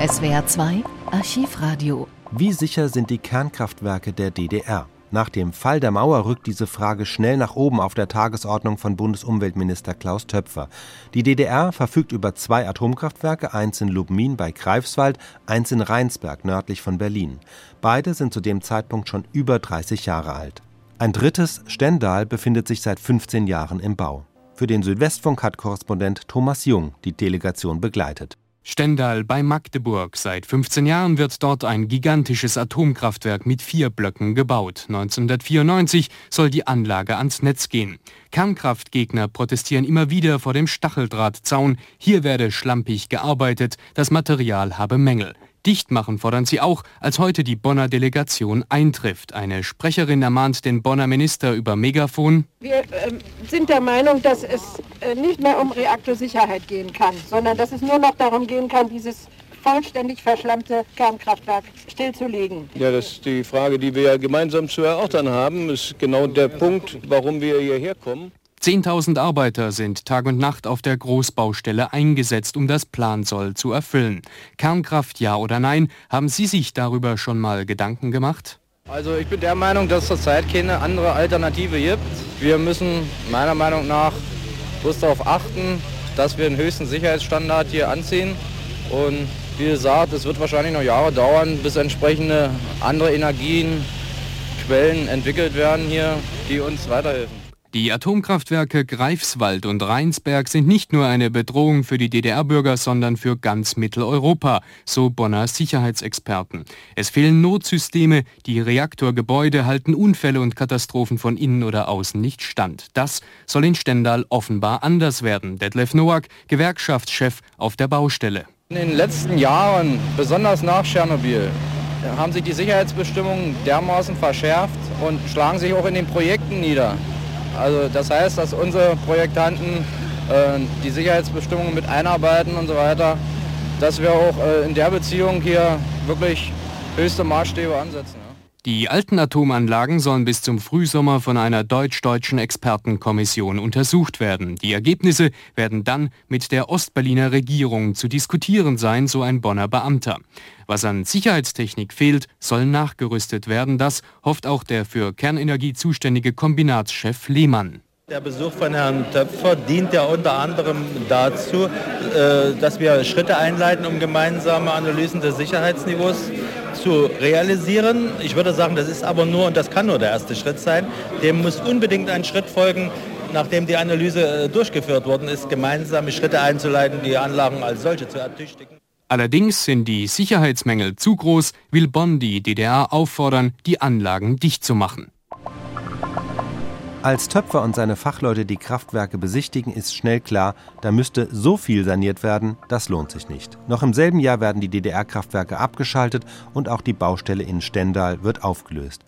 SWR 2 Archivradio. Wie sicher sind die Kernkraftwerke der DDR? Nach dem Fall der Mauer rückt diese Frage schnell nach oben auf der Tagesordnung von Bundesumweltminister Klaus Töpfer. Die DDR verfügt über zwei Atomkraftwerke, eins in Lubmin bei Greifswald, eins in Rheinsberg nördlich von Berlin. Beide sind zu dem Zeitpunkt schon über 30 Jahre alt. Ein drittes, Stendal, befindet sich seit 15 Jahren im Bau. Für den Südwestfunk hat Korrespondent Thomas Jung die Delegation begleitet. Stendal bei Magdeburg. Seit 15 Jahren wird dort ein gigantisches Atomkraftwerk mit vier Blöcken gebaut. 1994 soll die Anlage ans Netz gehen. Kernkraftgegner protestieren immer wieder vor dem Stacheldrahtzaun. Hier werde schlampig gearbeitet, das Material habe Mängel. Dicht machen fordern sie auch, als heute die Bonner Delegation eintrifft. Eine Sprecherin ermahnt den Bonner Minister über Megafon. Wir äh, sind der Meinung, dass es nicht mehr um Reaktorsicherheit gehen kann, sondern dass es nur noch darum gehen kann, dieses vollständig verschlammte Kernkraftwerk stillzulegen. Ja, das ist die Frage, die wir ja gemeinsam zu erörtern haben. Das ist genau der Punkt, warum wir hierher kommen. 10.000 Arbeiter sind Tag und Nacht auf der Großbaustelle eingesetzt, um das Plansoll zu erfüllen. Kernkraft ja oder nein? Haben Sie sich darüber schon mal Gedanken gemacht? Also ich bin der Meinung, dass es zurzeit keine andere Alternative gibt. Wir müssen meiner Meinung nach bloß darauf achten, dass wir den höchsten Sicherheitsstandard hier anziehen. Und wie gesagt, es wird wahrscheinlich noch Jahre dauern, bis entsprechende andere Energien, Quellen entwickelt werden hier, die uns weiterhelfen. Die Atomkraftwerke Greifswald und Rheinsberg sind nicht nur eine Bedrohung für die DDR-Bürger, sondern für ganz Mitteleuropa, so Bonner Sicherheitsexperten. Es fehlen Notsysteme, die Reaktorgebäude halten Unfälle und Katastrophen von innen oder außen nicht stand. Das soll in Stendal offenbar anders werden. Detlef Noack, Gewerkschaftschef auf der Baustelle. In den letzten Jahren, besonders nach Tschernobyl, haben sich die Sicherheitsbestimmungen dermaßen verschärft und schlagen sich auch in den Projekten nieder. Also das heißt, dass unsere Projektanten äh, die Sicherheitsbestimmungen mit einarbeiten und so weiter, dass wir auch äh, in der Beziehung hier wirklich höchste Maßstäbe ansetzen. Ja. Die alten Atomanlagen sollen bis zum Frühsommer von einer deutsch-deutschen Expertenkommission untersucht werden. Die Ergebnisse werden dann mit der Ostberliner Regierung zu diskutieren sein, so ein Bonner Beamter. Was an Sicherheitstechnik fehlt, soll nachgerüstet werden. Das hofft auch der für Kernenergie zuständige Kombinatschef Lehmann. Der Besuch von Herrn Töpfer dient ja unter anderem dazu, äh, dass wir Schritte einleiten, um gemeinsame Analysen des Sicherheitsniveaus zu realisieren. Ich würde sagen, das ist aber nur und das kann nur der erste Schritt sein. Dem muss unbedingt ein Schritt folgen, nachdem die Analyse äh, durchgeführt worden ist, gemeinsame Schritte einzuleiten, die Anlagen als solche zu ertüchtigen. Allerdings sind die Sicherheitsmängel zu groß, will Bonn die DDR auffordern, die Anlagen dicht zu machen. Als Töpfer und seine Fachleute die Kraftwerke besichtigen, ist schnell klar, da müsste so viel saniert werden, das lohnt sich nicht. Noch im selben Jahr werden die DDR-Kraftwerke abgeschaltet und auch die Baustelle in Stendal wird aufgelöst.